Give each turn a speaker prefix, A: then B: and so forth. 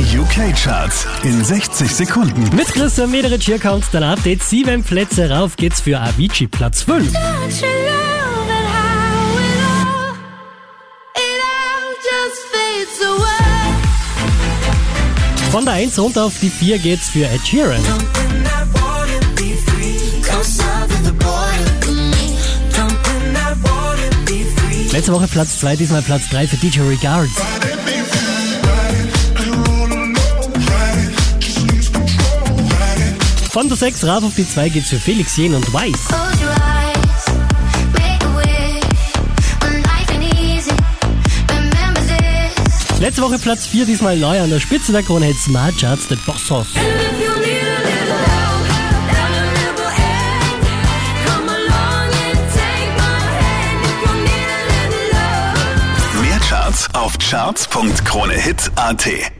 A: Die UK-Charts in 60 Sekunden.
B: Mit Christian Mederich hier kommt dein Update. Sieben Plätze rauf geht's für Avicii, Platz 5. Von der 1 runter auf die 4 geht's für Ed Sheeran. Letzte Woche Platz 2, diesmal Platz 3 für DJ Regards. Von der 6 rauf auf die 2 geht's für Felix Jen und Weiß. Letzte Woche Platz 4, diesmal neu an der Spitze der Krone Smart Charts, der Boss Hoff.
A: Mehr Charts auf charts.kronehit.at.